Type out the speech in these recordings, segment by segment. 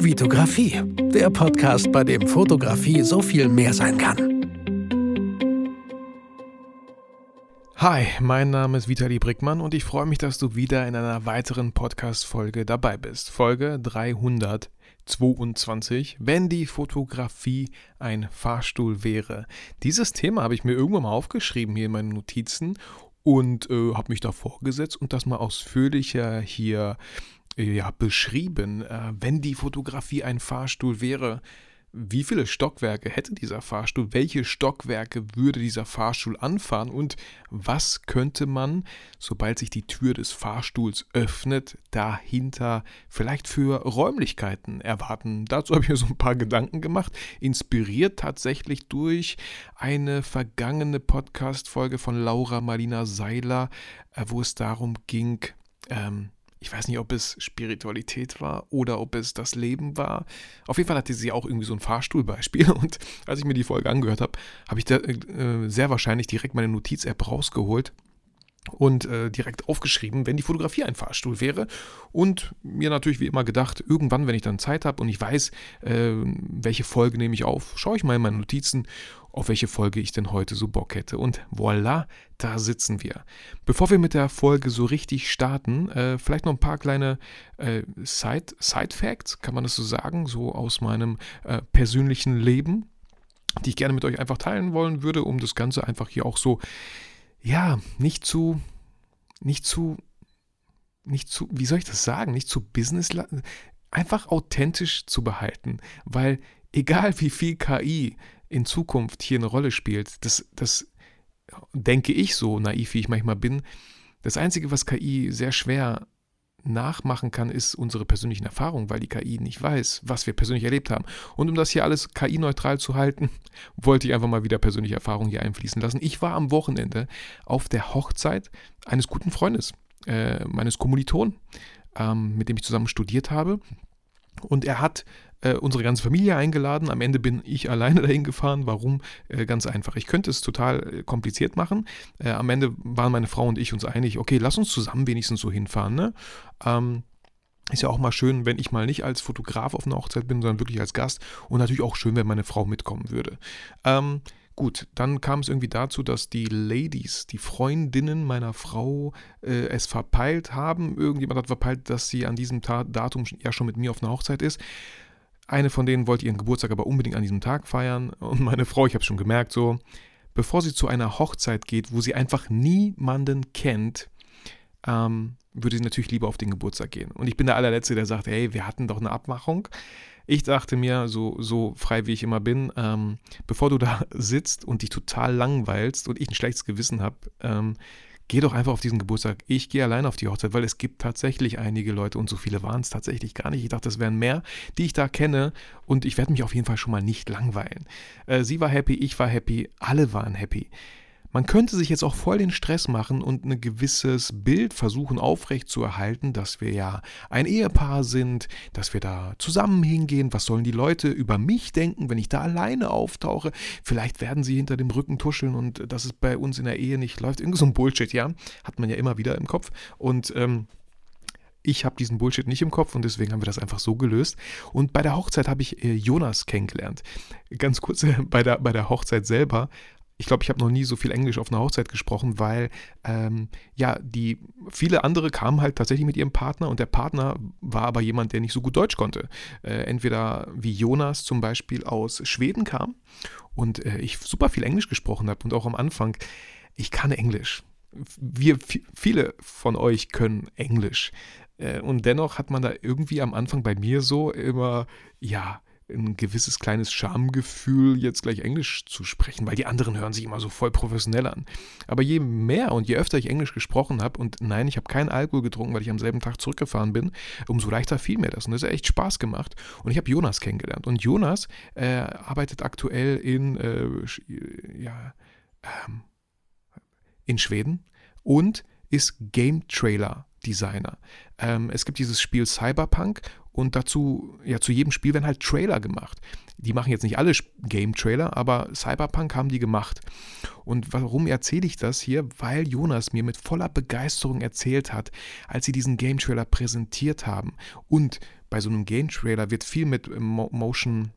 Vitografie, der Podcast, bei dem Fotografie so viel mehr sein kann. Hi, mein Name ist Vitali Brickmann und ich freue mich, dass du wieder in einer weiteren Podcast-Folge dabei bist. Folge 322, wenn die Fotografie ein Fahrstuhl wäre. Dieses Thema habe ich mir irgendwann mal aufgeschrieben hier in meinen Notizen und äh, habe mich da vorgesetzt und das mal ausführlicher hier ja, beschrieben. Äh, wenn die Fotografie ein Fahrstuhl wäre, wie viele Stockwerke hätte dieser Fahrstuhl? Welche Stockwerke würde dieser Fahrstuhl anfahren? Und was könnte man, sobald sich die Tür des Fahrstuhls öffnet, dahinter vielleicht für Räumlichkeiten erwarten? Dazu habe ich mir so ein paar Gedanken gemacht, inspiriert tatsächlich durch eine vergangene Podcast-Folge von Laura Marlina Seiler, äh, wo es darum ging, ähm, ich weiß nicht, ob es Spiritualität war oder ob es das Leben war. Auf jeden Fall hatte sie auch irgendwie so ein Fahrstuhlbeispiel. Und als ich mir die Folge angehört habe, habe ich da, äh, sehr wahrscheinlich direkt meine Notiz-App rausgeholt und äh, direkt aufgeschrieben, wenn die Fotografie ein Fahrstuhl wäre. Und mir natürlich wie immer gedacht, irgendwann, wenn ich dann Zeit habe und ich weiß, äh, welche Folge nehme ich auf, schaue ich mal in meine Notizen, auf welche Folge ich denn heute so Bock hätte. Und voilà, da sitzen wir. Bevor wir mit der Folge so richtig starten, äh, vielleicht noch ein paar kleine äh, Side, Side Facts, kann man das so sagen, so aus meinem äh, persönlichen Leben, die ich gerne mit euch einfach teilen wollen würde, um das Ganze einfach hier auch so ja, nicht zu, nicht zu, nicht zu, wie soll ich das sagen, nicht zu Business, einfach authentisch zu behalten, weil egal wie viel KI in Zukunft hier eine Rolle spielt, das, das denke ich so naiv, wie ich manchmal bin, das Einzige, was KI sehr schwer nachmachen kann, ist unsere persönlichen Erfahrungen, weil die KI nicht weiß, was wir persönlich erlebt haben. Und um das hier alles KI-neutral zu halten, wollte ich einfach mal wieder persönliche Erfahrungen hier einfließen lassen. Ich war am Wochenende auf der Hochzeit eines guten Freundes, äh, meines Kommilitonen, ähm, mit dem ich zusammen studiert habe. Und er hat äh, unsere ganze Familie eingeladen. Am Ende bin ich alleine dahin gefahren. Warum? Äh, ganz einfach. Ich könnte es total äh, kompliziert machen. Äh, am Ende waren meine Frau und ich uns einig, okay, lass uns zusammen wenigstens so hinfahren. Ne? Ähm, ist ja auch mal schön, wenn ich mal nicht als Fotograf auf einer Hochzeit bin, sondern wirklich als Gast. Und natürlich auch schön, wenn meine Frau mitkommen würde. Ähm, Gut, dann kam es irgendwie dazu, dass die Ladies, die Freundinnen meiner Frau, äh, es verpeilt haben. Irgendjemand hat verpeilt, dass sie an diesem Ta Datum ja schon mit mir auf einer Hochzeit ist. Eine von denen wollte ihren Geburtstag aber unbedingt an diesem Tag feiern. Und meine Frau, ich habe es schon gemerkt, so, bevor sie zu einer Hochzeit geht, wo sie einfach niemanden kennt, ähm, würde sie natürlich lieber auf den Geburtstag gehen. Und ich bin der allerletzte, der sagt, hey, wir hatten doch eine Abmachung. Ich dachte mir, so, so frei wie ich immer bin, ähm, bevor du da sitzt und dich total langweilst und ich ein schlechtes Gewissen habe, ähm, geh doch einfach auf diesen Geburtstag. Ich gehe allein auf die Hochzeit, weil es gibt tatsächlich einige Leute und so viele waren es tatsächlich gar nicht. Ich dachte, es wären mehr, die ich da kenne und ich werde mich auf jeden Fall schon mal nicht langweilen. Äh, sie war happy, ich war happy, alle waren happy. Man könnte sich jetzt auch voll den Stress machen und ein gewisses Bild versuchen aufrechtzuerhalten, dass wir ja ein Ehepaar sind, dass wir da zusammen hingehen. Was sollen die Leute über mich denken, wenn ich da alleine auftauche? Vielleicht werden sie hinter dem Rücken tuscheln und dass es bei uns in der Ehe nicht läuft. Irgend so ein Bullshit, ja. Hat man ja immer wieder im Kopf. Und ähm, ich habe diesen Bullshit nicht im Kopf und deswegen haben wir das einfach so gelöst. Und bei der Hochzeit habe ich äh, Jonas kennengelernt. Ganz kurz, äh, bei der, bei der Hochzeit selber ich glaube, ich habe noch nie so viel Englisch auf einer Hochzeit gesprochen, weil ähm, ja, die viele andere kamen halt tatsächlich mit ihrem Partner und der Partner war aber jemand, der nicht so gut Deutsch konnte. Äh, entweder wie Jonas zum Beispiel aus Schweden kam und äh, ich super viel Englisch gesprochen habe und auch am Anfang, ich kann Englisch. Wir, viele von euch können Englisch. Äh, und dennoch hat man da irgendwie am Anfang bei mir so immer, ja, ein gewisses kleines Schamgefühl, jetzt gleich Englisch zu sprechen, weil die anderen hören sich immer so voll professionell an. Aber je mehr und je öfter ich Englisch gesprochen habe, und nein, ich habe keinen Alkohol getrunken, weil ich am selben Tag zurückgefahren bin, umso leichter fiel mir das. Und das hat echt Spaß gemacht. Und ich habe Jonas kennengelernt. Und Jonas äh, arbeitet aktuell in, äh, ja, ähm, in Schweden und ist Game Trailer Designer. Ähm, es gibt dieses Spiel Cyberpunk und dazu, ja, zu jedem Spiel werden halt Trailer gemacht. Die machen jetzt nicht alle Game-Trailer, aber Cyberpunk haben die gemacht. Und warum erzähle ich das hier? Weil Jonas mir mit voller Begeisterung erzählt hat, als sie diesen Game-Trailer präsentiert haben und bei so einem Game Trailer wird viel mit Mo Motion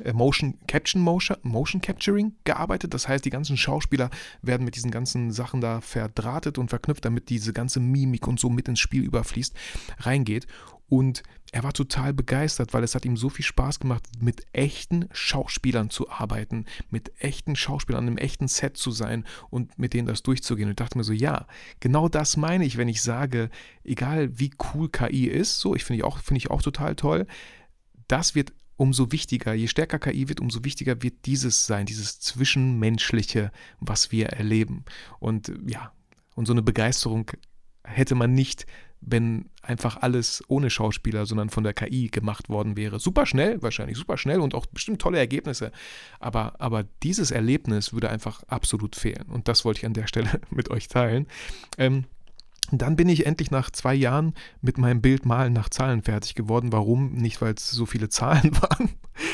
äh, Motion Caption Motion, Motion Capturing gearbeitet. Das heißt, die ganzen Schauspieler werden mit diesen ganzen Sachen da verdrahtet und verknüpft, damit diese ganze Mimik und so mit ins Spiel überfließt, reingeht. Und er war total begeistert, weil es hat ihm so viel Spaß gemacht, mit echten Schauspielern zu arbeiten, mit echten Schauspielern an einem echten Set zu sein und mit denen das durchzugehen. Und ich dachte mir so, ja, genau das meine ich, wenn ich sage, egal wie cool KI ist, so, ich finde ich auch, ich auch total toll, das wird umso wichtiger, je stärker KI wird, umso wichtiger wird dieses sein, dieses Zwischenmenschliche, was wir erleben. Und ja, und so eine Begeisterung hätte man nicht wenn einfach alles ohne Schauspieler, sondern von der KI gemacht worden wäre. Super schnell, wahrscheinlich super schnell und auch bestimmt tolle Ergebnisse. Aber, aber dieses Erlebnis würde einfach absolut fehlen. Und das wollte ich an der Stelle mit euch teilen. Ähm, dann bin ich endlich nach zwei Jahren mit meinem Bild Malen nach Zahlen fertig geworden. Warum? Nicht, weil es so viele Zahlen waren,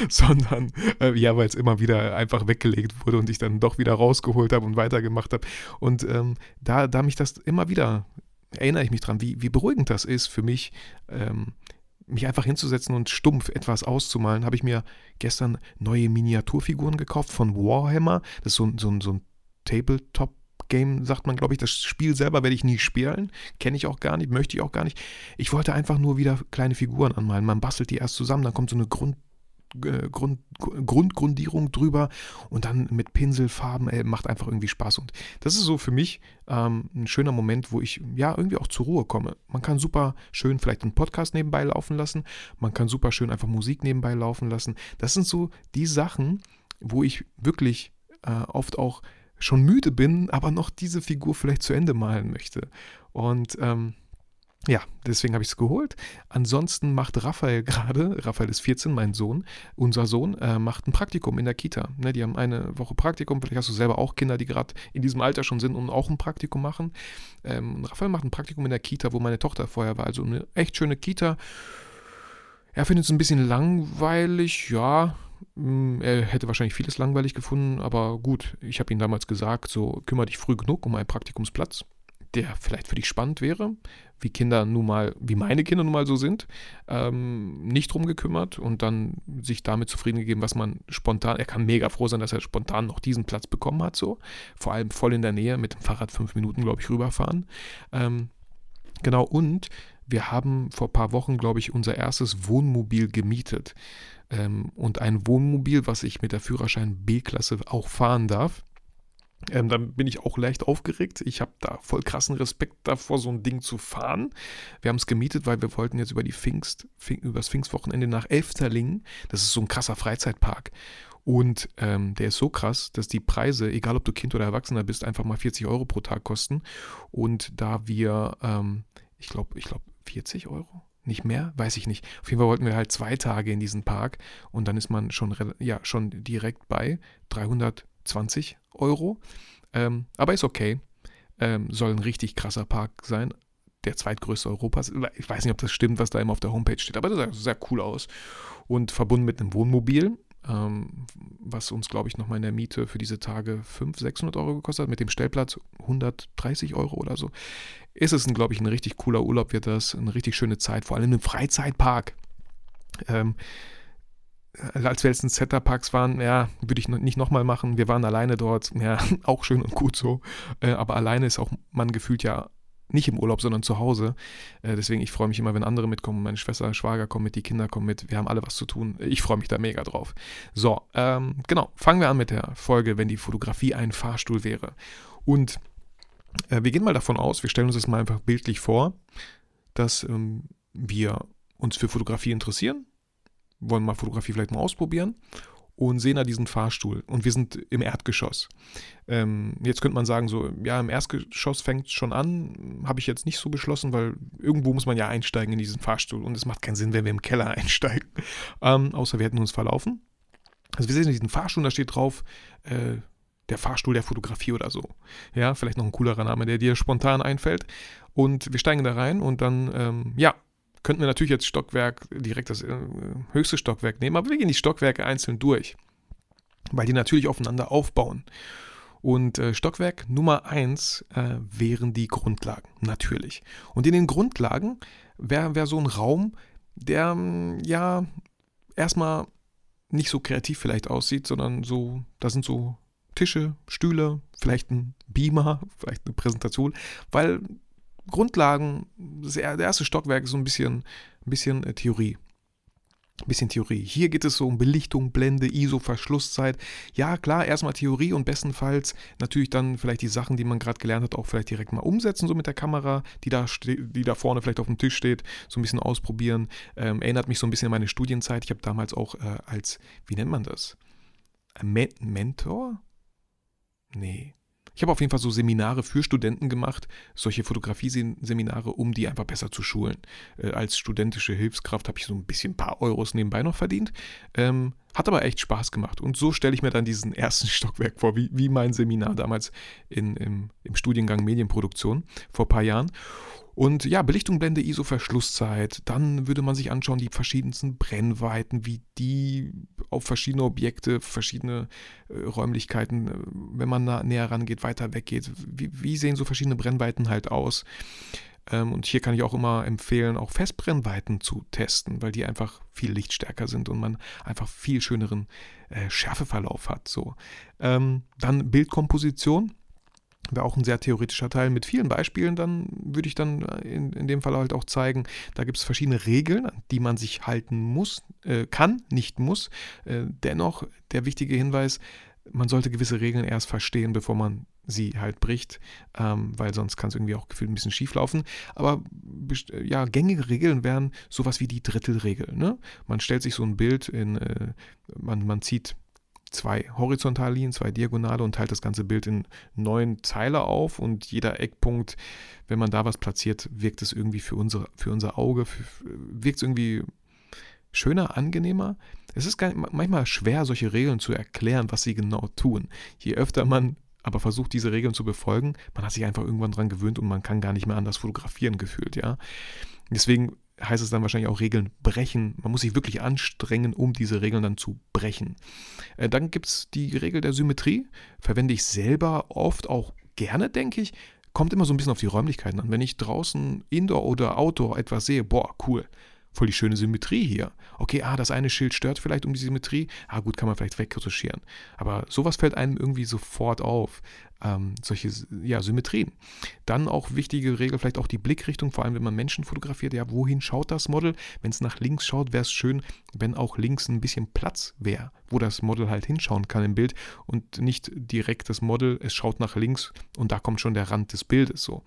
sondern äh, ja, weil es immer wieder einfach weggelegt wurde und ich dann doch wieder rausgeholt habe und weitergemacht habe. Und ähm, da, da mich das immer wieder erinnere ich mich dran, wie, wie beruhigend das ist für mich, ähm, mich einfach hinzusetzen und stumpf etwas auszumalen, habe ich mir gestern neue Miniaturfiguren gekauft von Warhammer. Das ist so, so, so ein Tabletop Game, sagt man, glaube ich. Das Spiel selber werde ich nie spielen. Kenne ich auch gar nicht, möchte ich auch gar nicht. Ich wollte einfach nur wieder kleine Figuren anmalen. Man bastelt die erst zusammen, dann kommt so eine Grund, Grund, Grundgrundierung drüber und dann mit Pinselfarben, ey, macht einfach irgendwie Spaß. Und das ist so für mich ähm, ein schöner Moment, wo ich ja irgendwie auch zur Ruhe komme. Man kann super schön vielleicht einen Podcast nebenbei laufen lassen, man kann super schön einfach Musik nebenbei laufen lassen. Das sind so die Sachen, wo ich wirklich äh, oft auch schon müde bin, aber noch diese Figur vielleicht zu Ende malen möchte. Und ähm, ja, deswegen habe ich es geholt. Ansonsten macht Raphael gerade, Raphael ist 14, mein Sohn, unser Sohn, äh, macht ein Praktikum in der Kita. Ne, die haben eine Woche Praktikum. Vielleicht hast du selber auch Kinder, die gerade in diesem Alter schon sind und auch ein Praktikum machen. Ähm, Raphael macht ein Praktikum in der Kita, wo meine Tochter vorher war. Also eine echt schöne Kita. Er findet es ein bisschen langweilig, ja. Mm, er hätte wahrscheinlich vieles langweilig gefunden, aber gut, ich habe ihm damals gesagt, so kümmere dich früh genug um einen Praktikumsplatz der vielleicht für dich spannend wäre, wie Kinder nun mal, wie meine Kinder nun mal so sind, ähm, nicht drum gekümmert und dann sich damit zufrieden gegeben, was man spontan, er kann mega froh sein, dass er spontan noch diesen Platz bekommen hat, so. Vor allem voll in der Nähe, mit dem Fahrrad fünf Minuten, glaube ich, rüberfahren. Ähm, genau, und wir haben vor ein paar Wochen, glaube ich, unser erstes Wohnmobil gemietet. Ähm, und ein Wohnmobil, was ich mit der Führerschein B-Klasse auch fahren darf. Ähm, dann bin ich auch leicht aufgeregt. Ich habe da voll krassen Respekt davor, so ein Ding zu fahren. Wir haben es gemietet, weil wir wollten jetzt über die Pfingst, Pfing, über das Pfingstwochenende nach Elfterlingen. Das ist so ein krasser Freizeitpark. Und ähm, der ist so krass, dass die Preise, egal ob du Kind oder Erwachsener bist, einfach mal 40 Euro pro Tag kosten. Und da wir, ähm, ich glaube, ich glaube 40 Euro, nicht mehr, weiß ich nicht. Auf jeden Fall wollten wir halt zwei Tage in diesen Park und dann ist man schon, ja, schon direkt bei 320 Euro. Ähm, aber ist okay. Ähm, soll ein richtig krasser Park sein. Der zweitgrößte Europas. Ich weiß nicht, ob das stimmt, was da immer auf der Homepage steht, aber das sah sehr cool aus. Und verbunden mit einem Wohnmobil, ähm, was uns, glaube ich, nochmal in der Miete für diese Tage 500, 600 Euro gekostet hat, mit dem Stellplatz 130 Euro oder so. Ist es, glaube ich, ein richtig cooler Urlaub, wird das. Eine richtig schöne Zeit, vor allem im Freizeitpark. Ähm, als wir jetzt in Center-Parks waren, ja, würde ich nicht nochmal machen. Wir waren alleine dort, ja, auch schön und gut so. Äh, aber alleine ist auch man gefühlt ja nicht im Urlaub, sondern zu Hause. Äh, deswegen, ich freue mich immer, wenn andere mitkommen. Meine Schwester, Schwager kommen mit, die Kinder kommen mit. Wir haben alle was zu tun. Ich freue mich da mega drauf. So, ähm, genau. Fangen wir an mit der Folge, wenn die Fotografie ein Fahrstuhl wäre. Und äh, wir gehen mal davon aus, wir stellen uns das mal einfach bildlich vor, dass ähm, wir uns für Fotografie interessieren wollen mal Fotografie vielleicht mal ausprobieren und sehen da diesen Fahrstuhl und wir sind im Erdgeschoss. Ähm, jetzt könnte man sagen, so, ja, im Erdgeschoss fängt es schon an, habe ich jetzt nicht so beschlossen, weil irgendwo muss man ja einsteigen in diesen Fahrstuhl und es macht keinen Sinn, wenn wir im Keller einsteigen, ähm, außer wir hätten uns verlaufen. Also wir sehen diesen Fahrstuhl, da steht drauf, äh, der Fahrstuhl der Fotografie oder so. Ja, vielleicht noch ein coolerer Name, der dir spontan einfällt. Und wir steigen da rein und dann, ähm, ja, Könnten wir natürlich jetzt Stockwerk, direkt das äh, höchste Stockwerk nehmen, aber wir gehen die Stockwerke einzeln durch, weil die natürlich aufeinander aufbauen. Und äh, Stockwerk Nummer 1 äh, wären die Grundlagen, natürlich. Und in den Grundlagen wäre wär so ein Raum, der mm, ja erstmal nicht so kreativ vielleicht aussieht, sondern so, da sind so Tische, Stühle, vielleicht ein Beamer, vielleicht eine Präsentation, weil Grundlagen, das erste Stockwerk ist so ein bisschen, ein bisschen äh, Theorie. Ein bisschen Theorie. Hier geht es so um Belichtung, Blende, ISO, Verschlusszeit. Ja, klar, erstmal Theorie und bestenfalls natürlich dann vielleicht die Sachen, die man gerade gelernt hat, auch vielleicht direkt mal umsetzen, so mit der Kamera, die da, die da vorne vielleicht auf dem Tisch steht, so ein bisschen ausprobieren. Ähm, erinnert mich so ein bisschen an meine Studienzeit. Ich habe damals auch äh, als, wie nennt man das? Ein Mentor? Nee. Ich habe auf jeden Fall so Seminare für Studenten gemacht, solche Fotografieseminare, um die einfach besser zu schulen. Äh, als studentische Hilfskraft habe ich so ein bisschen ein paar Euros nebenbei noch verdient. Ähm, hat aber echt Spaß gemacht. Und so stelle ich mir dann diesen ersten Stockwerk vor, wie, wie mein Seminar damals in, im, im Studiengang Medienproduktion vor ein paar Jahren. Und ja, Belichtung, Blende, ISO, Verschlusszeit. Dann würde man sich anschauen, die verschiedensten Brennweiten, wie die auf verschiedene Objekte, verschiedene äh, Räumlichkeiten, äh, wenn man da näher rangeht, weiter weggeht. Wie, wie sehen so verschiedene Brennweiten halt aus? Ähm, und hier kann ich auch immer empfehlen, auch Festbrennweiten zu testen, weil die einfach viel lichtstärker sind und man einfach viel schöneren äh, Schärfeverlauf hat. So. Ähm, dann Bildkomposition wäre auch ein sehr theoretischer Teil mit vielen Beispielen, dann würde ich dann äh, in, in dem Fall halt auch zeigen, da gibt es verschiedene Regeln, an die man sich halten muss, äh, kann, nicht muss. Äh, dennoch der wichtige Hinweis, man sollte gewisse Regeln erst verstehen, bevor man sie halt bricht, ähm, weil sonst kann es irgendwie auch gefühlt ein bisschen schief laufen. Aber ja, gängige Regeln wären sowas wie die Drittelregel. Ne? Man stellt sich so ein Bild in, äh, man, man zieht zwei Horizontallinien, zwei Diagonale und teilt das ganze Bild in neun Teile auf und jeder Eckpunkt, wenn man da was platziert, wirkt es irgendwie für, unsere, für unser Auge, wirkt es irgendwie schöner, angenehmer. Es ist manchmal schwer, solche Regeln zu erklären, was sie genau tun. Je öfter man aber versucht, diese Regeln zu befolgen, man hat sich einfach irgendwann dran gewöhnt und man kann gar nicht mehr anders fotografieren gefühlt, ja. Deswegen heißt es dann wahrscheinlich auch Regeln brechen. Man muss sich wirklich anstrengen, um diese Regeln dann zu brechen. Äh, dann gibt es die Regel der Symmetrie. Verwende ich selber oft auch gerne, denke ich. Kommt immer so ein bisschen auf die Räumlichkeiten an. Wenn ich draußen Indoor oder Outdoor etwas sehe, boah, cool voll die schöne Symmetrie hier. Okay, ah, das eine Schild stört vielleicht um die Symmetrie. Ah, gut, kann man vielleicht wegretuschieren. Aber sowas fällt einem irgendwie sofort auf. Ähm, solche ja, Symmetrien. Dann auch wichtige Regel, vielleicht auch die Blickrichtung, vor allem wenn man Menschen fotografiert. Ja, wohin schaut das Model? Wenn es nach links schaut, wäre es schön, wenn auch links ein bisschen Platz wäre, wo das Model halt hinschauen kann im Bild und nicht direkt das Model, es schaut nach links und da kommt schon der Rand des Bildes so.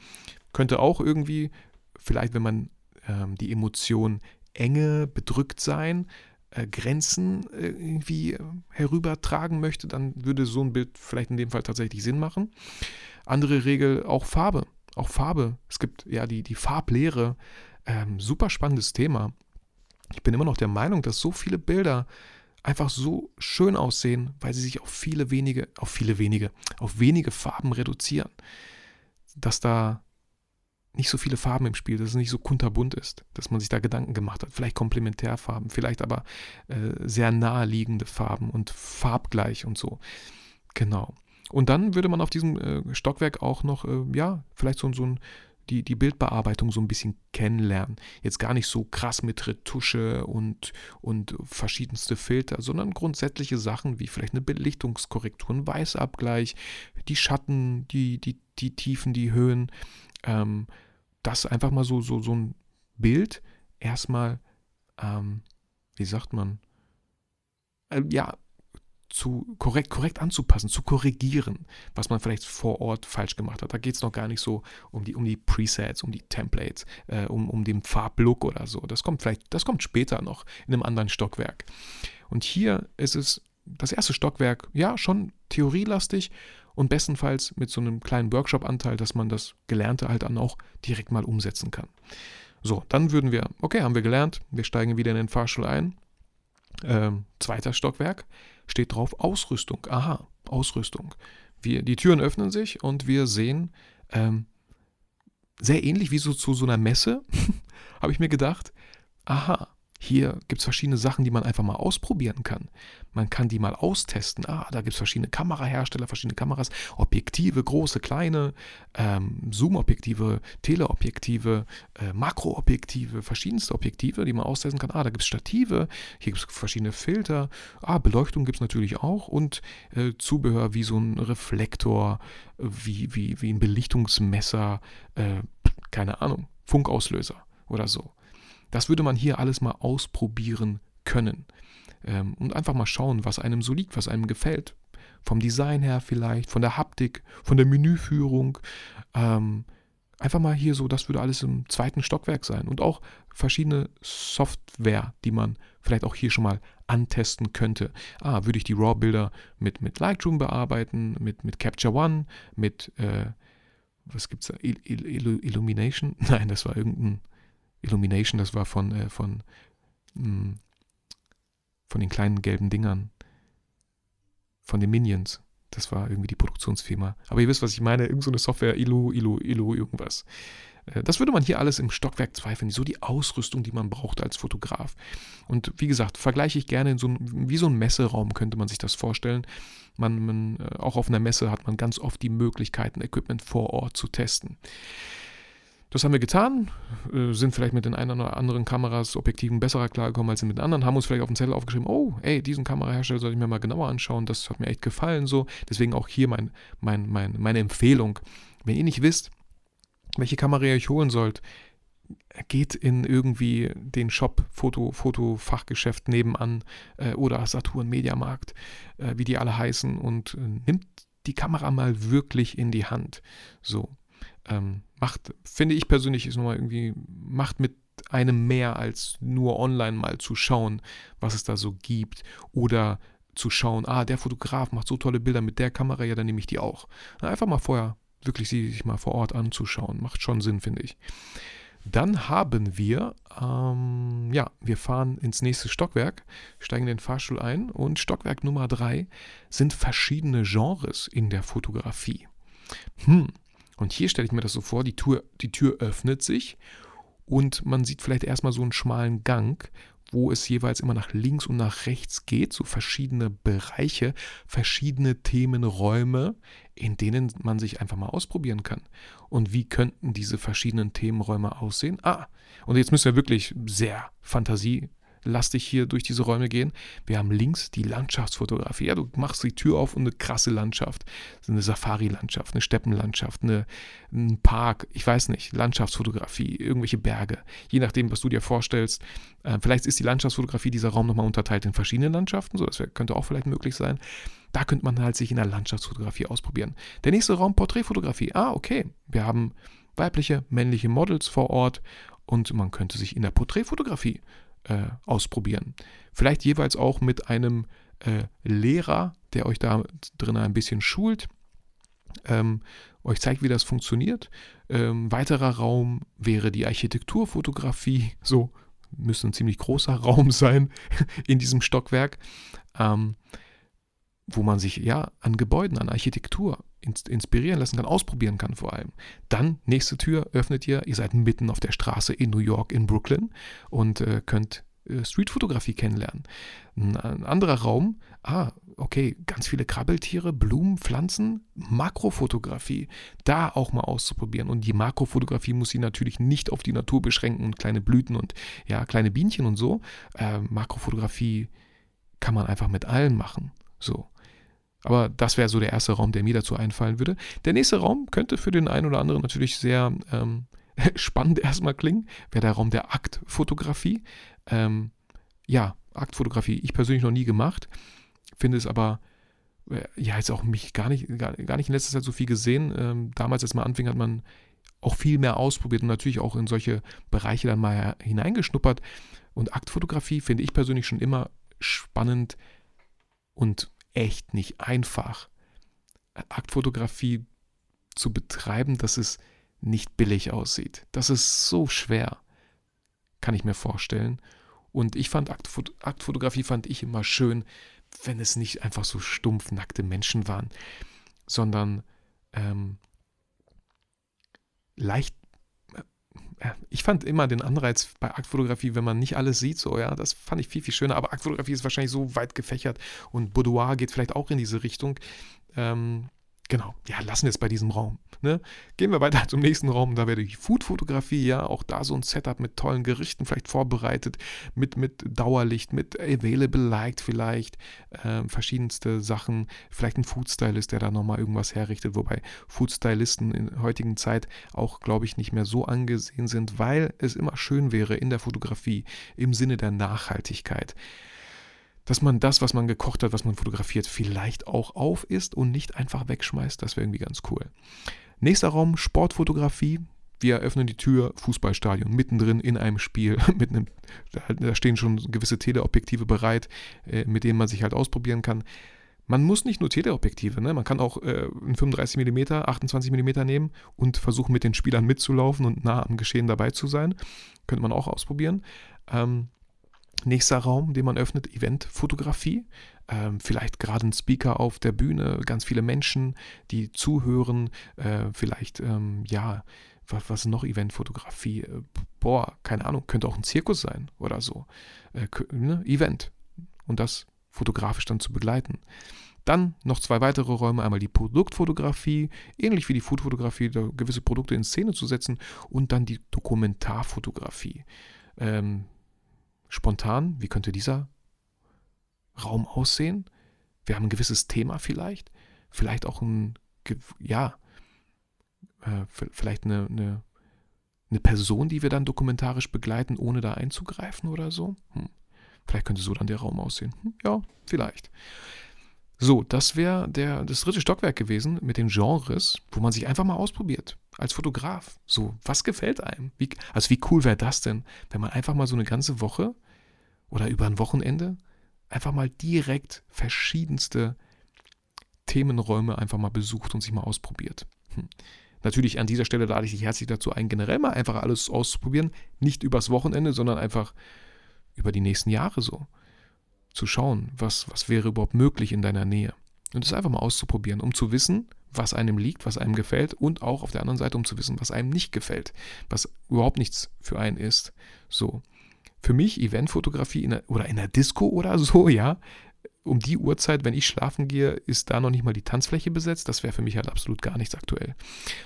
Könnte auch irgendwie, vielleicht wenn man ähm, die Emotion Enge, bedrückt sein, äh, Grenzen äh, irgendwie äh, herübertragen möchte, dann würde so ein Bild vielleicht in dem Fall tatsächlich Sinn machen. Andere Regel, auch Farbe. Auch Farbe. Es gibt ja die, die Farblehre. Ähm, super spannendes Thema. Ich bin immer noch der Meinung, dass so viele Bilder einfach so schön aussehen, weil sie sich auf viele wenige, auf viele wenige, auf wenige Farben reduzieren. Dass da nicht so viele Farben im Spiel, dass es nicht so kunterbunt ist, dass man sich da Gedanken gemacht hat. Vielleicht Komplementärfarben, vielleicht aber äh, sehr naheliegende Farben und farbgleich und so. Genau. Und dann würde man auf diesem äh, Stockwerk auch noch, äh, ja, vielleicht so, so ein, die, die Bildbearbeitung so ein bisschen kennenlernen. Jetzt gar nicht so krass mit Retusche und, und verschiedenste Filter, sondern grundsätzliche Sachen wie vielleicht eine Belichtungskorrektur, ein Weißabgleich, die Schatten, die, die, die Tiefen, die Höhen, ähm, das einfach mal so, so, so ein Bild erstmal, ähm, wie sagt man, äh, ja, zu korrekt, korrekt anzupassen, zu korrigieren, was man vielleicht vor Ort falsch gemacht hat. Da geht es noch gar nicht so um die, um die Presets, um die Templates, äh, um, um den Farblook oder so. Das kommt vielleicht, das kommt später noch in einem anderen Stockwerk. Und hier ist es das erste Stockwerk, ja, schon theorielastig, und bestenfalls mit so einem kleinen Workshop-Anteil, dass man das Gelernte halt dann auch direkt mal umsetzen kann. So, dann würden wir, okay, haben wir gelernt, wir steigen wieder in den Fahrstuhl ein. Ähm, zweiter Stockwerk steht drauf Ausrüstung. Aha, Ausrüstung. Wir, die Türen öffnen sich und wir sehen, ähm, sehr ähnlich wie so zu so einer Messe, habe ich mir gedacht, aha, hier gibt es verschiedene Sachen, die man einfach mal ausprobieren kann. Man kann die mal austesten. Ah, da gibt es verschiedene Kamerahersteller, verschiedene Kameras, Objektive, große, kleine, ähm, Zoom-Objektive, Teleobjektive, äh, Makroobjektive, verschiedenste Objektive, die man austesten kann. Ah, da gibt es Stative, hier gibt es verschiedene Filter. Ah, Beleuchtung gibt es natürlich auch und äh, Zubehör wie so ein Reflektor, wie, wie, wie ein Belichtungsmesser, äh, keine Ahnung, Funkauslöser oder so. Das würde man hier alles mal ausprobieren können. Ähm, und einfach mal schauen, was einem so liegt, was einem gefällt. Vom Design her vielleicht, von der Haptik, von der Menüführung. Ähm, einfach mal hier so, das würde alles im zweiten Stockwerk sein. Und auch verschiedene Software, die man vielleicht auch hier schon mal antesten könnte. Ah, würde ich die RAW-Bilder mit, mit Lightroom bearbeiten, mit, mit Capture One, mit, äh, was gibt's da, Il Il Illumination? Nein, das war irgendein Illumination, das war von, äh, von, mh, hm, von den kleinen gelben Dingern. Von den Minions. Das war irgendwie die Produktionsfirma. Aber ihr wisst, was ich meine. Irgend so eine Software, Illu, Illu, Illu, irgendwas. Äh, das würde man hier alles im Stockwerk zweifeln. So die Ausrüstung, die man braucht als Fotograf. Und wie gesagt, vergleiche ich gerne in so ein, wie so ein Messeraum könnte man sich das vorstellen. Man, man, äh, auch auf einer Messe hat man ganz oft die Möglichkeiten, Equipment vor Ort zu testen. Das haben wir getan, äh, sind vielleicht mit den einen oder anderen Kameras, Objektiven besser klargekommen als mit den anderen, haben uns vielleicht auf den Zettel aufgeschrieben, oh, ey, diesen Kamerahersteller sollte ich mir mal genauer anschauen, das hat mir echt gefallen so. Deswegen auch hier mein, mein, mein, meine Empfehlung. Wenn ihr nicht wisst, welche Kamera ihr euch holen sollt, geht in irgendwie den Shop, Foto, Fotofachgeschäft nebenan äh, oder Saturn Mediamarkt, äh, wie die alle heißen, und äh, nimmt die Kamera mal wirklich in die Hand. So ähm, macht, finde ich persönlich, ist nochmal irgendwie, macht mit einem mehr als nur online mal zu schauen, was es da so gibt oder zu schauen, ah, der Fotograf macht so tolle Bilder mit der Kamera, ja, dann nehme ich die auch. Einfach mal vorher wirklich sich mal vor Ort anzuschauen, macht schon Sinn, finde ich. Dann haben wir, ähm, ja, wir fahren ins nächste Stockwerk, steigen den Fahrstuhl ein und Stockwerk Nummer drei sind verschiedene Genres in der Fotografie. Hm, und hier stelle ich mir das so vor, die Tür, die Tür öffnet sich und man sieht vielleicht erstmal so einen schmalen Gang, wo es jeweils immer nach links und nach rechts geht, so verschiedene Bereiche, verschiedene Themenräume, in denen man sich einfach mal ausprobieren kann. Und wie könnten diese verschiedenen Themenräume aussehen? Ah, und jetzt müssen wir wirklich sehr Fantasie lass dich hier durch diese Räume gehen. Wir haben links die Landschaftsfotografie. Ja, du machst die Tür auf und eine krasse Landschaft. Eine Safari-Landschaft, eine Steppenlandschaft, eine, ein Park, ich weiß nicht, Landschaftsfotografie, irgendwelche Berge. Je nachdem, was du dir vorstellst. Äh, vielleicht ist die Landschaftsfotografie dieser Raum nochmal unterteilt in verschiedene Landschaften. So, das könnte auch vielleicht möglich sein. Da könnte man halt sich in der Landschaftsfotografie ausprobieren. Der nächste Raum, Porträtfotografie. Ah, okay. Wir haben weibliche, männliche Models vor Ort und man könnte sich in der Porträtfotografie äh, ausprobieren. Vielleicht jeweils auch mit einem äh, Lehrer, der euch da drin ein bisschen schult, ähm, euch zeigt, wie das funktioniert. Ähm, weiterer Raum wäre die Architekturfotografie. So müsste ein ziemlich großer Raum sein in diesem Stockwerk, ähm, wo man sich ja an Gebäuden, an Architektur inspirieren lassen kann, ausprobieren kann vor allem. Dann, nächste Tür öffnet ihr, ihr seid mitten auf der Straße in New York, in Brooklyn und äh, könnt äh, Streetfotografie kennenlernen. Ein, ein, anderer Raum, ah, okay, ganz viele Krabbeltiere, Blumen, Pflanzen, Makrofotografie, da auch mal auszuprobieren. Und die Makrofotografie muss sie natürlich nicht auf die Natur beschränken und kleine Blüten und ja, kleine Bienchen und so. Äh, Makrofotografie kann man einfach mit allen machen. So. Aber das wäre so der erste Raum, der mir dazu einfallen würde. Der nächste Raum könnte für den einen oder anderen natürlich sehr ähm, spannend erstmal klingen, wäre der Raum der Aktfotografie. Ähm, ja, Aktfotografie, ich persönlich noch nie gemacht, finde es aber, äh, ja, jetzt auch mich gar nicht, gar, gar, nicht in letzter Zeit so viel gesehen. Ähm, damals, als man anfing, hat man auch viel mehr ausprobiert und natürlich auch in solche Bereiche dann mal hineingeschnuppert. Und Aktfotografie finde ich persönlich schon immer spannend und echt nicht einfach, Aktfotografie zu betreiben, dass es nicht billig aussieht. Das ist so schwer, kann ich mir vorstellen. Und ich fand Aktfot Aktfotografie fand ich immer schön, wenn es nicht einfach so stumpf nackte Menschen waren, sondern ähm, leicht, ich fand immer den Anreiz bei Aktfotografie, wenn man nicht alles sieht, so, ja, das fand ich viel, viel schöner. Aber Aktfotografie ist wahrscheinlich so weit gefächert und Boudoir geht vielleicht auch in diese Richtung. Ähm, Genau, ja, lassen wir es bei diesem Raum. Ne? Gehen wir weiter zum nächsten Raum, da werde ich Food-Fotografie, ja, auch da so ein Setup mit tollen Gerichten vielleicht vorbereitet, mit, mit Dauerlicht, mit Available Light vielleicht, äh, verschiedenste Sachen, vielleicht ein Food-Stylist, der da nochmal irgendwas herrichtet, wobei Food-Stylisten in heutigen Zeit auch, glaube ich, nicht mehr so angesehen sind, weil es immer schön wäre in der Fotografie im Sinne der Nachhaltigkeit dass man das, was man gekocht hat, was man fotografiert, vielleicht auch auf isst und nicht einfach wegschmeißt. Das wäre irgendwie ganz cool. Nächster Raum, Sportfotografie. Wir öffnen die Tür, Fußballstadion, mittendrin in einem Spiel. mit einem, da stehen schon gewisse Teleobjektive bereit, äh, mit denen man sich halt ausprobieren kann. Man muss nicht nur Teleobjektive, ne? man kann auch äh, ein 35 mm, 28 mm nehmen und versuchen mit den Spielern mitzulaufen und nah am Geschehen dabei zu sein. Könnte man auch ausprobieren. Ähm, Nächster Raum, den man öffnet, Eventfotografie. Ähm, vielleicht gerade ein Speaker auf der Bühne, ganz viele Menschen, die zuhören. Äh, vielleicht, ähm, ja, was, was noch Eventfotografie? Äh, boah, keine Ahnung, könnte auch ein Zirkus sein oder so. Äh, ne? Event. Und das fotografisch dann zu begleiten. Dann noch zwei weitere Räume, einmal die Produktfotografie, ähnlich wie die Foodfotografie, gewisse Produkte in Szene zu setzen und dann die Dokumentarfotografie. Ähm, spontan, wie könnte dieser Raum aussehen? Wir haben ein gewisses Thema vielleicht, vielleicht auch ein, ja, äh, vielleicht eine, eine, eine, Person, die wir dann dokumentarisch begleiten, ohne da einzugreifen oder so. Hm. Vielleicht könnte so dann der Raum aussehen. Hm, ja, vielleicht. So, das wäre das dritte Stockwerk gewesen mit den Genres, wo man sich einfach mal ausprobiert. Als Fotograf. So, was gefällt einem? Wie, also, wie cool wäre das denn, wenn man einfach mal so eine ganze Woche oder über ein Wochenende einfach mal direkt verschiedenste Themenräume einfach mal besucht und sich mal ausprobiert. Hm. Natürlich an dieser Stelle lade ich dich herzlich dazu ein, generell mal einfach alles auszuprobieren. Nicht übers Wochenende, sondern einfach über die nächsten Jahre so zu schauen, was, was wäre überhaupt möglich in deiner Nähe. Und es einfach mal auszuprobieren, um zu wissen, was einem liegt, was einem gefällt und auch auf der anderen Seite, um zu wissen, was einem nicht gefällt, was überhaupt nichts für einen ist. So. Für mich Eventfotografie in der, oder in der Disco oder so, ja, um die Uhrzeit, wenn ich schlafen gehe, ist da noch nicht mal die Tanzfläche besetzt. Das wäre für mich halt absolut gar nichts aktuell.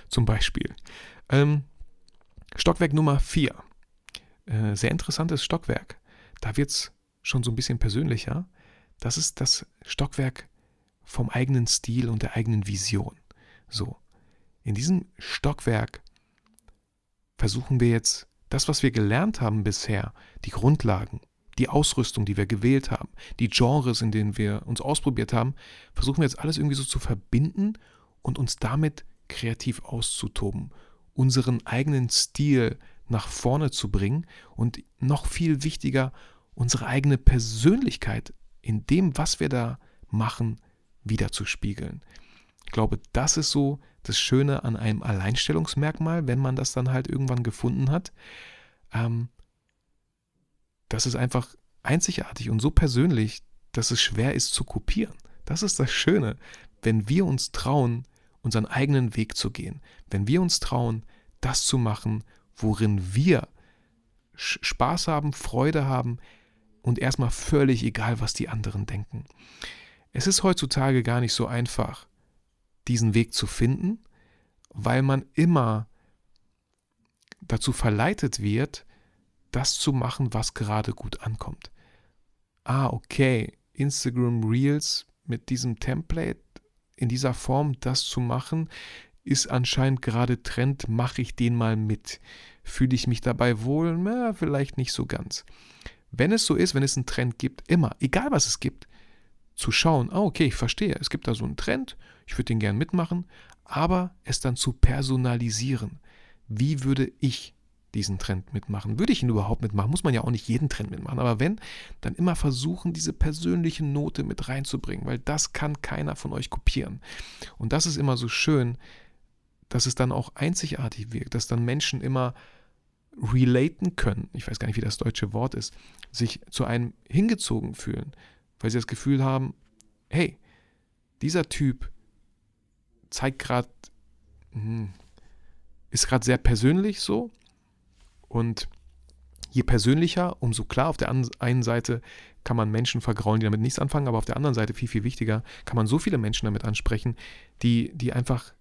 Zum Beispiel. Ähm, Stockwerk Nummer 4. Äh, sehr interessantes Stockwerk. Da wird es schon so ein bisschen persönlicher. Das ist das Stockwerk vom eigenen Stil und der eigenen Vision. So, in diesem Stockwerk versuchen wir jetzt das, was wir gelernt haben bisher, die Grundlagen, die Ausrüstung, die wir gewählt haben, die Genres, in denen wir uns ausprobiert haben, versuchen wir jetzt alles irgendwie so zu verbinden und uns damit kreativ auszutoben, unseren eigenen Stil nach vorne zu bringen und noch viel wichtiger, unsere eigene Persönlichkeit in dem, was wir da machen, wiederzuspiegeln. Ich glaube, das ist so das Schöne an einem Alleinstellungsmerkmal, wenn man das dann halt irgendwann gefunden hat. Ähm, das ist einfach einzigartig und so persönlich, dass es schwer ist zu kopieren. Das ist das Schöne, wenn wir uns trauen, unseren eigenen Weg zu gehen, wenn wir uns trauen, das zu machen, worin wir Spaß haben, Freude haben, und erstmal völlig egal, was die anderen denken. Es ist heutzutage gar nicht so einfach, diesen Weg zu finden, weil man immer dazu verleitet wird, das zu machen, was gerade gut ankommt. Ah, okay, Instagram Reels mit diesem Template in dieser Form, das zu machen, ist anscheinend gerade Trend, mache ich den mal mit. Fühle ich mich dabei wohl? Na, vielleicht nicht so ganz wenn es so ist, wenn es einen Trend gibt, immer, egal was es gibt, zu schauen, ah, okay, ich verstehe, es gibt da so einen Trend, ich würde den gern mitmachen, aber es dann zu personalisieren. Wie würde ich diesen Trend mitmachen? Würde ich ihn überhaupt mitmachen? Muss man ja auch nicht jeden Trend mitmachen, aber wenn, dann immer versuchen, diese persönliche Note mit reinzubringen, weil das kann keiner von euch kopieren. Und das ist immer so schön, dass es dann auch einzigartig wirkt, dass dann Menschen immer relaten können, ich weiß gar nicht, wie das deutsche Wort ist, sich zu einem hingezogen fühlen, weil sie das Gefühl haben, hey, dieser Typ zeigt gerade, hm, ist gerade sehr persönlich so Und je persönlicher, umso klar. Auf der einen Seite kann man Menschen vergraulen, die damit nichts anfangen, aber auf der anderen Seite, viel, viel wichtiger, kann man so viele Menschen damit ansprechen, die, die einfach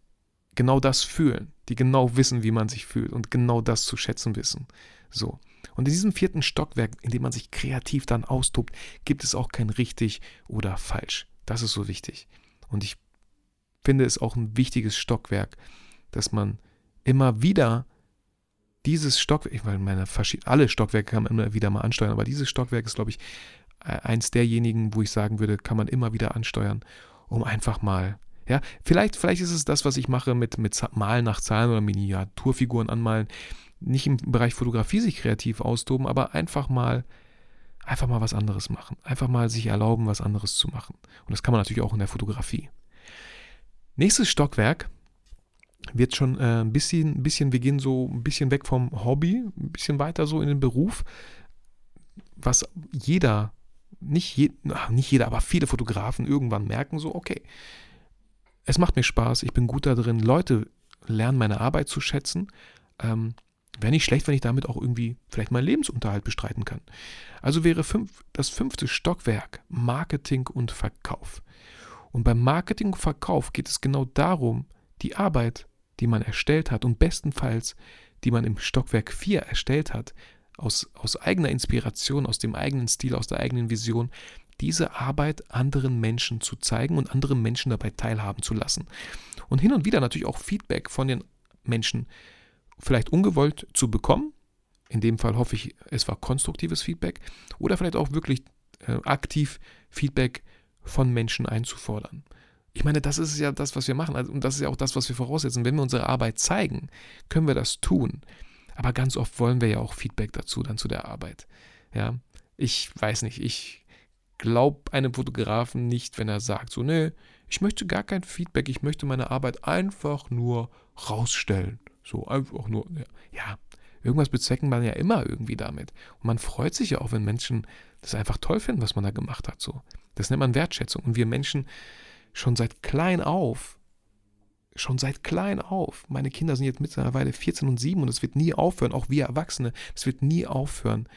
genau das fühlen, die genau wissen, wie man sich fühlt und genau das zu schätzen wissen. So. Und in diesem vierten Stockwerk, in dem man sich kreativ dann austobt, gibt es auch kein richtig oder falsch. Das ist so wichtig. Und ich finde es auch ein wichtiges Stockwerk, dass man immer wieder dieses Stockwerk, weil meine alle Stockwerke kann man immer wieder mal ansteuern, aber dieses Stockwerk ist, glaube ich, äh, eins derjenigen, wo ich sagen würde, kann man immer wieder ansteuern, um einfach mal, ja, vielleicht, vielleicht ist es das, was ich mache mit, mit Malen nach Zahlen oder Miniaturfiguren anmalen, nicht im Bereich Fotografie sich kreativ austoben, aber einfach mal, einfach mal was anderes machen, einfach mal sich erlauben, was anderes zu machen. Und das kann man natürlich auch in der Fotografie. Nächstes Stockwerk wird schon äh, ein bisschen, ein bisschen, wir gehen so ein bisschen weg vom Hobby, ein bisschen weiter so in den Beruf, was jeder, nicht, je, nicht jeder, aber viele Fotografen irgendwann merken so, okay, es macht mir Spaß, ich bin gut da drin, Leute lernen meine Arbeit zu schätzen. Ähm, Wäre nicht schlecht, wenn ich damit auch irgendwie vielleicht meinen Lebensunterhalt bestreiten kann. Also wäre fünf, das fünfte Stockwerk Marketing und Verkauf. Und beim Marketing und Verkauf geht es genau darum, die Arbeit die man erstellt hat und bestenfalls die man im Stockwerk 4 erstellt hat, aus, aus eigener Inspiration, aus dem eigenen Stil, aus der eigenen Vision, diese Arbeit anderen Menschen zu zeigen und andere Menschen dabei teilhaben zu lassen. Und hin und wieder natürlich auch Feedback von den Menschen vielleicht ungewollt zu bekommen. In dem Fall hoffe ich, es war konstruktives Feedback oder vielleicht auch wirklich äh, aktiv Feedback von Menschen einzufordern. Ich meine, das ist ja das, was wir machen. Also, und das ist ja auch das, was wir voraussetzen. Wenn wir unsere Arbeit zeigen, können wir das tun. Aber ganz oft wollen wir ja auch Feedback dazu, dann zu der Arbeit. Ja, ich weiß nicht, ich glaube einem Fotografen nicht, wenn er sagt, so, nee, ich möchte gar kein Feedback, ich möchte meine Arbeit einfach nur rausstellen. So, einfach nur, ja, irgendwas bezwecken man ja immer irgendwie damit. Und man freut sich ja auch, wenn Menschen das einfach toll finden, was man da gemacht hat. So. Das nennt man Wertschätzung. Und wir Menschen, schon seit klein auf, schon seit klein auf, meine Kinder sind jetzt mittlerweile 14 und 7 und es wird nie aufhören, auch wir Erwachsene, es wird nie aufhören.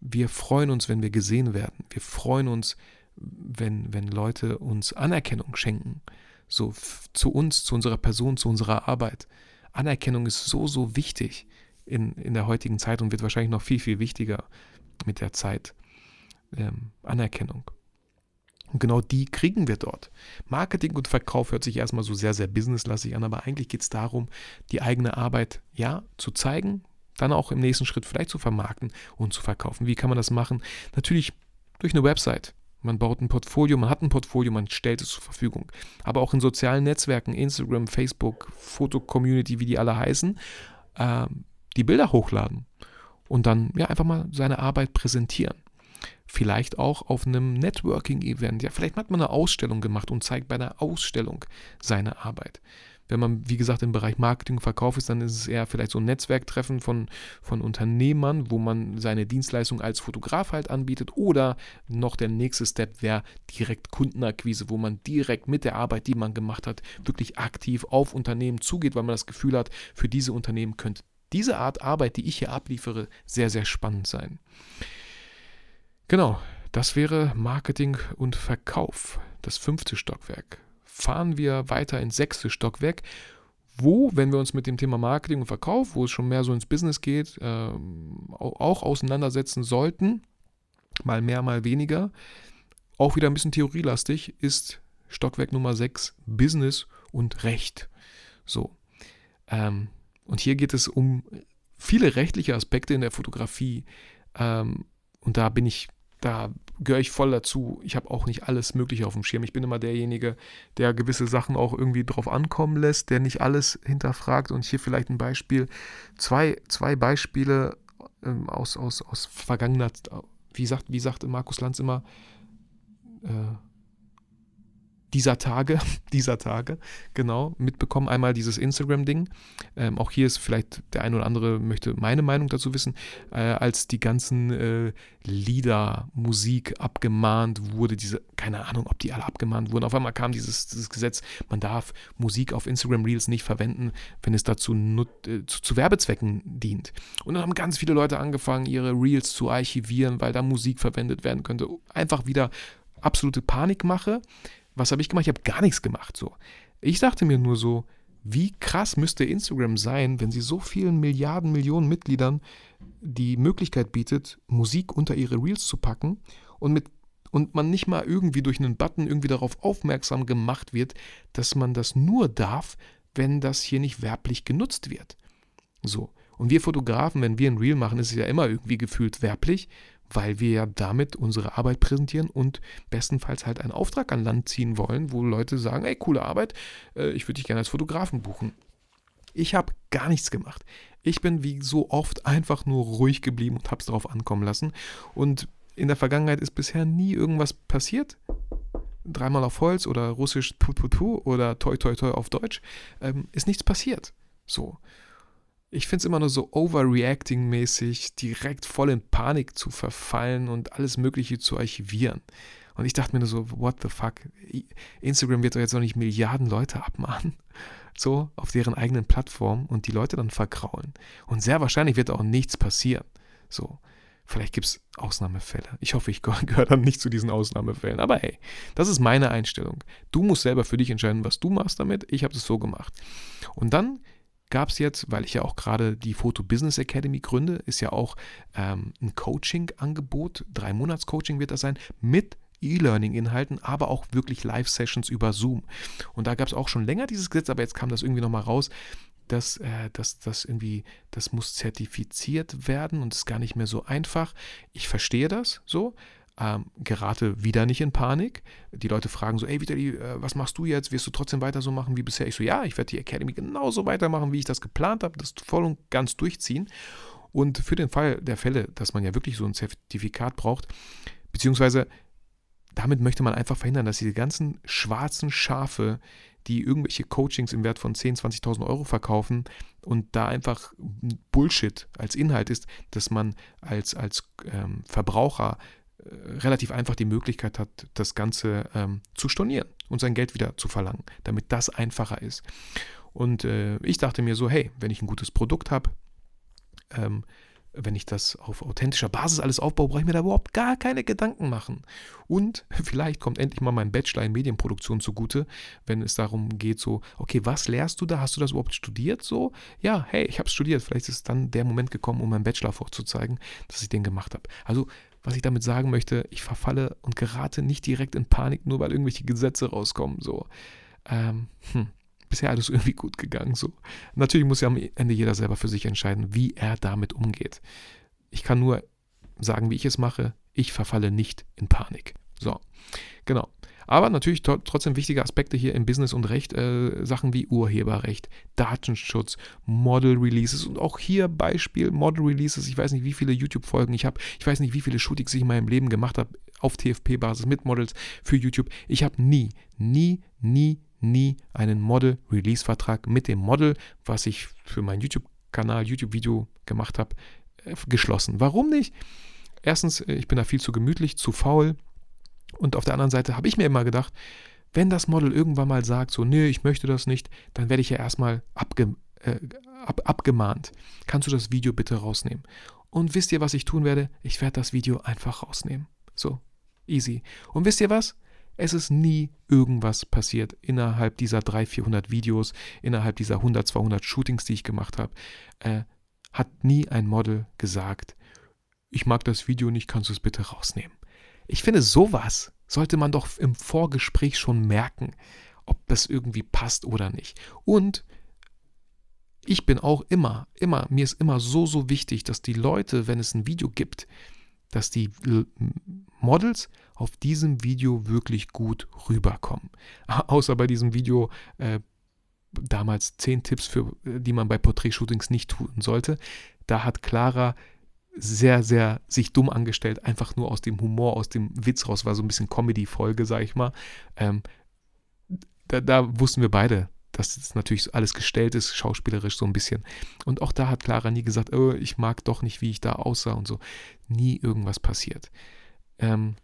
Wir freuen uns, wenn wir gesehen werden. Wir freuen uns, wenn, wenn Leute uns Anerkennung schenken. So zu uns, zu unserer Person, zu unserer Arbeit. Anerkennung ist so, so wichtig in, in der heutigen Zeit und wird wahrscheinlich noch viel, viel wichtiger mit der Zeit. Ähm, Anerkennung. Und genau die kriegen wir dort. Marketing und Verkauf hört sich erstmal so sehr, sehr businesslastig an, aber eigentlich geht es darum, die eigene Arbeit ja zu zeigen, dann auch im nächsten Schritt vielleicht zu vermarkten und zu verkaufen. Wie kann man das machen? Natürlich durch eine Website. Man baut ein Portfolio, man hat ein Portfolio, man stellt es zur Verfügung. Aber auch in sozialen Netzwerken, Instagram, Facebook, Foto-Community, wie die alle heißen, äh, die Bilder hochladen und dann ja einfach mal seine Arbeit präsentieren. Vielleicht auch auf einem Networking-Event. Ja, vielleicht hat man eine Ausstellung gemacht und zeigt bei einer Ausstellung seine Arbeit. Wenn man, wie gesagt, im Bereich Marketing und Verkauf ist, dann ist es eher vielleicht so ein Netzwerktreffen von, von Unternehmern, wo man seine Dienstleistung als Fotograf halt anbietet. Oder noch der nächste Step wäre direkt Kundenakquise, wo man direkt mit der Arbeit, die man gemacht hat, wirklich aktiv auf Unternehmen zugeht, weil man das Gefühl hat, für diese Unternehmen könnte diese Art Arbeit, die ich hier abliefere, sehr, sehr spannend sein. Genau, das wäre Marketing und Verkauf, das fünfte Stockwerk. Fahren wir weiter ins sechste Stockwerk, wo, wenn wir uns mit dem Thema Marketing und Verkauf, wo es schon mehr so ins Business geht, äh, auch auseinandersetzen sollten, mal mehr, mal weniger, auch wieder ein bisschen theorielastig, ist Stockwerk Nummer 6 Business und Recht. So. Ähm, und hier geht es um viele rechtliche Aspekte in der Fotografie. Ähm, und da bin ich da gehöre ich voll dazu. Ich habe auch nicht alles Mögliche auf dem Schirm. Ich bin immer derjenige, der gewisse Sachen auch irgendwie drauf ankommen lässt, der nicht alles hinterfragt. Und hier vielleicht ein Beispiel, zwei, zwei Beispiele ähm, aus, aus, aus vergangener, wie sagt, wie sagt Markus Lanz immer, äh, dieser Tage, dieser Tage, genau, mitbekommen. Einmal dieses Instagram-Ding. Ähm, auch hier ist vielleicht der eine oder andere möchte meine Meinung dazu wissen, äh, als die ganzen äh, Lieder, Musik abgemahnt wurde, diese, keine Ahnung, ob die alle abgemahnt wurden. Auf einmal kam dieses, dieses Gesetz, man darf Musik auf Instagram Reels nicht verwenden, wenn es dazu äh, zu, zu Werbezwecken dient. Und dann haben ganz viele Leute angefangen, ihre Reels zu archivieren, weil da Musik verwendet werden könnte. Einfach wieder absolute Panikmache. Was habe ich gemacht? Ich habe gar nichts gemacht. So. Ich dachte mir nur so, wie krass müsste Instagram sein, wenn sie so vielen Milliarden, Millionen Mitgliedern die Möglichkeit bietet, Musik unter ihre Reels zu packen und mit und man nicht mal irgendwie durch einen Button irgendwie darauf aufmerksam gemacht wird, dass man das nur darf, wenn das hier nicht werblich genutzt wird. So. Und wir Fotografen, wenn wir ein Reel machen, ist es ja immer irgendwie gefühlt werblich, weil wir ja damit unsere Arbeit präsentieren und bestenfalls halt einen Auftrag an Land ziehen wollen, wo Leute sagen, ey, coole Arbeit, äh, ich würde dich gerne als Fotografen buchen. Ich habe gar nichts gemacht. Ich bin wie so oft einfach nur ruhig geblieben und habe es darauf ankommen lassen. Und in der Vergangenheit ist bisher nie irgendwas passiert. Dreimal auf Holz oder russisch Puputu oder Toi Toi Toi auf Deutsch. Ähm, ist nichts passiert. So ich finde es immer nur so overreacting-mäßig, direkt voll in Panik zu verfallen und alles Mögliche zu archivieren. Und ich dachte mir nur so, what the fuck? Instagram wird doch jetzt noch nicht Milliarden Leute abmahnen. So, auf deren eigenen Plattform und die Leute dann verkraulen. Und sehr wahrscheinlich wird auch nichts passieren. So, vielleicht gibt es Ausnahmefälle. Ich hoffe, ich gehöre dann nicht zu diesen Ausnahmefällen. Aber hey, das ist meine Einstellung. Du musst selber für dich entscheiden, was du machst damit. Ich habe es so gemacht. Und dann gab es jetzt, weil ich ja auch gerade die Photo Business Academy gründe, ist ja auch ähm, ein Coaching-Angebot, drei Monats Coaching wird das sein, mit E-Learning-Inhalten, aber auch wirklich Live-Sessions über Zoom. Und da gab es auch schon länger dieses Gesetz, aber jetzt kam das irgendwie nochmal raus, dass äh, das, das irgendwie, das muss zertifiziert werden und ist gar nicht mehr so einfach. Ich verstehe das so, ähm, gerate wieder nicht in Panik. Die Leute fragen so, ey Vitali, äh, was machst du jetzt? Wirst du trotzdem weiter so machen wie bisher? Ich so, ja, ich werde die Academy genauso weitermachen, wie ich das geplant habe, das voll und ganz durchziehen. Und für den Fall der Fälle, dass man ja wirklich so ein Zertifikat braucht, beziehungsweise damit möchte man einfach verhindern, dass diese ganzen schwarzen Schafe, die irgendwelche Coachings im Wert von 10.000, 20.000 Euro verkaufen und da einfach Bullshit als Inhalt ist, dass man als, als ähm, Verbraucher relativ einfach die Möglichkeit hat, das Ganze ähm, zu stornieren und sein Geld wieder zu verlangen, damit das einfacher ist. Und äh, ich dachte mir so, hey, wenn ich ein gutes Produkt habe, ähm, wenn ich das auf authentischer Basis alles aufbaue, brauche ich mir da überhaupt gar keine Gedanken machen. Und vielleicht kommt endlich mal mein Bachelor in Medienproduktion zugute, wenn es darum geht, so, okay, was lehrst du da? Hast du das überhaupt studiert? So, ja, hey, ich habe studiert. Vielleicht ist dann der Moment gekommen, um meinen Bachelor vorzuzeigen, dass ich den gemacht habe. Also was ich damit sagen möchte, ich verfalle und gerate nicht direkt in Panik, nur weil irgendwelche Gesetze rauskommen. So. Ähm, hm. Bisher alles irgendwie gut gegangen. So. Natürlich muss ja am Ende jeder selber für sich entscheiden, wie er damit umgeht. Ich kann nur sagen, wie ich es mache. Ich verfalle nicht in Panik. So, genau. Aber natürlich trotzdem wichtige Aspekte hier im Business und Recht, äh, Sachen wie Urheberrecht, Datenschutz, Model Releases und auch hier Beispiel Model Releases. Ich weiß nicht, wie viele YouTube-Folgen ich habe. Ich weiß nicht, wie viele Shootings ich in meinem Leben gemacht habe auf TFP-Basis mit Models für YouTube. Ich habe nie, nie, nie, nie einen Model-Release-Vertrag mit dem Model, was ich für meinen YouTube-Kanal, YouTube-Video gemacht habe, äh, geschlossen. Warum nicht? Erstens, äh, ich bin da viel zu gemütlich, zu faul. Und auf der anderen Seite habe ich mir immer gedacht, wenn das Model irgendwann mal sagt, so, nee, ich möchte das nicht, dann werde ich ja erstmal abge, äh, ab, abgemahnt. Kannst du das Video bitte rausnehmen? Und wisst ihr, was ich tun werde? Ich werde das Video einfach rausnehmen. So, easy. Und wisst ihr was? Es ist nie irgendwas passiert innerhalb dieser 300, 400 Videos, innerhalb dieser 100, 200 Shootings, die ich gemacht habe. Äh, hat nie ein Model gesagt, ich mag das Video nicht, kannst du es bitte rausnehmen. Ich finde, sowas sollte man doch im Vorgespräch schon merken, ob das irgendwie passt oder nicht. Und ich bin auch immer, immer, mir ist immer so, so wichtig, dass die Leute, wenn es ein Video gibt, dass die Models auf diesem Video wirklich gut rüberkommen. Außer bei diesem Video äh, damals 10 Tipps, für, die man bei Porträtshootings nicht tun sollte. Da hat Clara sehr, sehr sich dumm angestellt, einfach nur aus dem Humor, aus dem Witz raus, war so ein bisschen Comedy-Folge, sag ich mal. Ähm, da, da wussten wir beide, dass das natürlich alles gestellt ist, schauspielerisch so ein bisschen. Und auch da hat Clara nie gesagt, oh, ich mag doch nicht, wie ich da aussah und so. Nie irgendwas passiert. Ähm,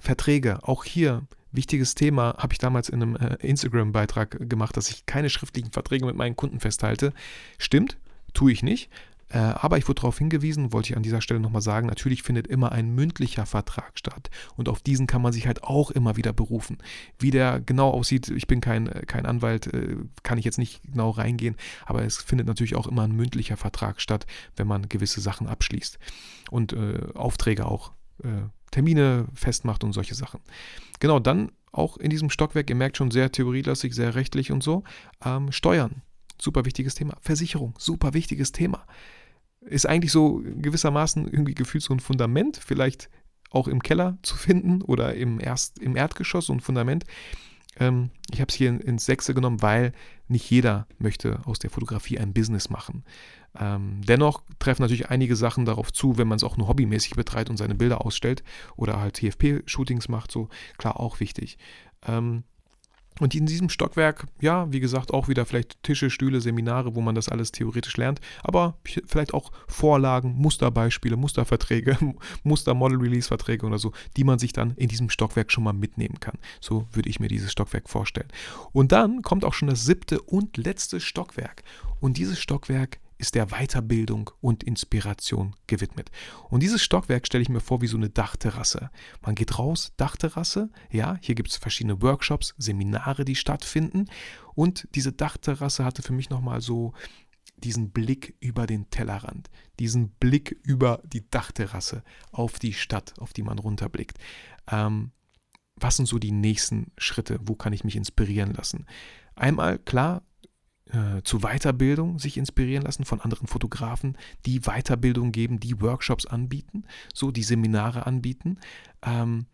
Verträge, auch hier wichtiges Thema, habe ich damals in einem äh, Instagram-Beitrag gemacht, dass ich keine schriftlichen Verträge mit meinen Kunden festhalte. Stimmt, tue ich nicht. Äh, aber ich wurde darauf hingewiesen, wollte ich an dieser Stelle nochmal sagen, natürlich findet immer ein mündlicher Vertrag statt. Und auf diesen kann man sich halt auch immer wieder berufen. Wie der genau aussieht, ich bin kein, äh, kein Anwalt, äh, kann ich jetzt nicht genau reingehen, aber es findet natürlich auch immer ein mündlicher Vertrag statt, wenn man gewisse Sachen abschließt. Und äh, Aufträge auch. Äh, Termine festmacht und solche Sachen. Genau, dann auch in diesem Stockwerk, ihr merkt schon, sehr theorielastig, sehr rechtlich und so. Ähm, Steuern, super wichtiges Thema. Versicherung, super wichtiges Thema ist eigentlich so gewissermaßen irgendwie gefühlt so ein Fundament, vielleicht auch im Keller zu finden oder im, Erst, im Erdgeschoss so ein Fundament. Ähm, ich habe es hier ins Sechste genommen, weil nicht jeder möchte aus der Fotografie ein Business machen. Ähm, dennoch treffen natürlich einige Sachen darauf zu, wenn man es auch nur hobbymäßig betreibt und seine Bilder ausstellt oder halt TFP-Shootings macht, so klar auch wichtig. Ähm, und in diesem Stockwerk, ja, wie gesagt, auch wieder vielleicht Tische, Stühle, Seminare, wo man das alles theoretisch lernt, aber vielleicht auch Vorlagen, Musterbeispiele, Musterverträge, Muster-Model-Release-Verträge oder so, die man sich dann in diesem Stockwerk schon mal mitnehmen kann. So würde ich mir dieses Stockwerk vorstellen. Und dann kommt auch schon das siebte und letzte Stockwerk. Und dieses Stockwerk ist der Weiterbildung und Inspiration gewidmet. Und dieses Stockwerk stelle ich mir vor wie so eine Dachterrasse. Man geht raus, Dachterrasse, ja, hier gibt es verschiedene Workshops, Seminare, die stattfinden. Und diese Dachterrasse hatte für mich nochmal so diesen Blick über den Tellerrand, diesen Blick über die Dachterrasse auf die Stadt, auf die man runterblickt. Ähm, was sind so die nächsten Schritte? Wo kann ich mich inspirieren lassen? Einmal, klar, äh, zu Weiterbildung sich inspirieren lassen von anderen Fotografen, die Weiterbildung geben, die Workshops anbieten, so die Seminare anbieten. Ähm,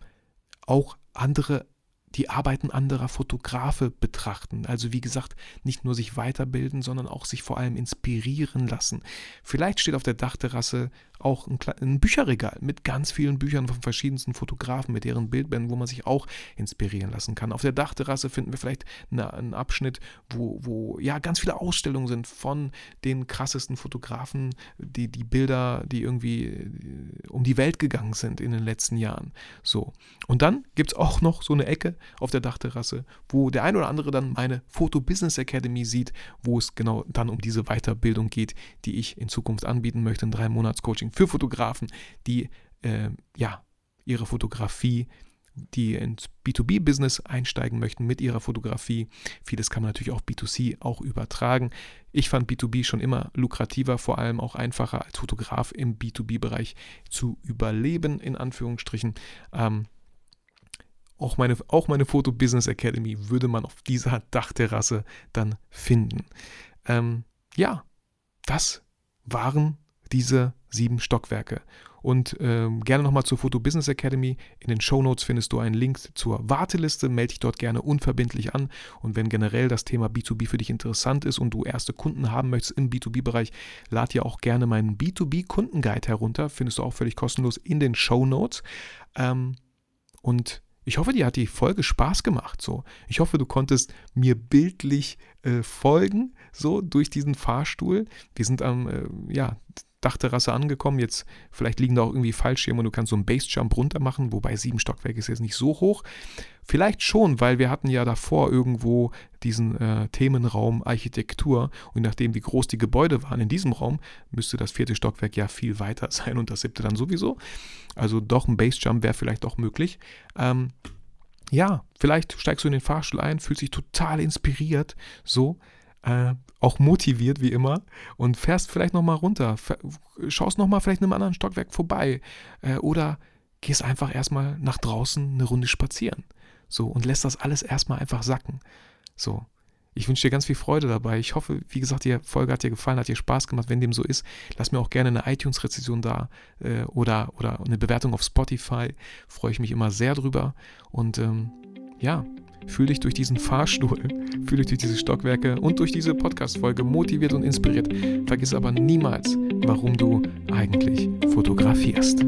auch andere die Arbeiten anderer Fotografe betrachten. Also wie gesagt, nicht nur sich weiterbilden, sondern auch sich vor allem inspirieren lassen. Vielleicht steht auf der Dachterrasse auch ein, ein, Bücherregal mit ganz vielen Büchern von verschiedensten Fotografen, mit deren Bildbänden, wo man sich auch inspirieren lassen kann. Auf der Dachterrasse finden wir vielleicht eine, einen Abschnitt, wo, wo ja ganz viele Ausstellungen sind von den krassesten Fotografen, die, die Bilder, die irgendwie äh, um die Welt gegangen sind in den letzten Jahren. So. Und dann gibt es auch noch so eine Ecke auf der Dachterrasse, wo der ein oder andere dann meine Foto Business Academy sieht, wo es genau dann um diese Weiterbildung geht, die ich in Zukunft anbieten möchte, ein drei Monats Coaching für Fotografen, die äh, ja ihre Fotografie die ins B2B-Business einsteigen möchten mit ihrer Fotografie. Vieles kann man natürlich auch B2C auch übertragen. Ich fand B2B schon immer lukrativer, vor allem auch einfacher als Fotograf im B2B-Bereich zu überleben, in Anführungsstrichen. Ähm, auch meine, auch meine Foto Business Academy würde man auf dieser Dachterrasse dann finden. Ähm, ja, das waren diese sieben Stockwerke. Und ähm, gerne nochmal zur Photo Business Academy. In den Show Notes findest du einen Link zur Warteliste. Melde dich dort gerne unverbindlich an. Und wenn generell das Thema B2B für dich interessant ist und du erste Kunden haben möchtest im B2B-Bereich, lad dir auch gerne meinen B2B-Kundenguide herunter. Findest du auch völlig kostenlos in den Show Notes. Ähm, und ich hoffe, dir hat die Folge Spaß gemacht. So, ich hoffe, du konntest mir bildlich äh, folgen, so durch diesen Fahrstuhl. Wir sind am, äh, ja, Dachterrasse angekommen. Jetzt vielleicht liegen da auch irgendwie Fallschirme und du kannst so einen Basejump runter machen, wobei sieben Stockwerke ist jetzt nicht so hoch. Vielleicht schon, weil wir hatten ja davor irgendwo diesen äh, Themenraum Architektur und nachdem wie groß die Gebäude waren in diesem Raum, müsste das vierte Stockwerk ja viel weiter sein und das siebte dann sowieso. Also doch ein Basejump wäre vielleicht auch möglich. Ähm, ja, vielleicht steigst du in den Fahrstuhl ein, fühlst dich total inspiriert, so äh, auch motiviert wie immer und fährst vielleicht nochmal runter, schaust nochmal vielleicht in einem anderen Stockwerk vorbei äh, oder gehst einfach erstmal nach draußen eine Runde spazieren. So und lässt das alles erstmal einfach sacken. So. Ich wünsche dir ganz viel Freude dabei. Ich hoffe, wie gesagt, die Folge hat dir gefallen, hat dir Spaß gemacht. Wenn dem so ist, lass mir auch gerne eine iTunes-Rezession da äh, oder, oder eine Bewertung auf Spotify. Freue ich mich immer sehr drüber. Und ähm, ja, Fühl dich durch diesen Fahrstuhl, fühl dich durch diese Stockwerke und durch diese Podcast-Folge motiviert und inspiriert. Vergiss aber niemals, warum du eigentlich fotografierst.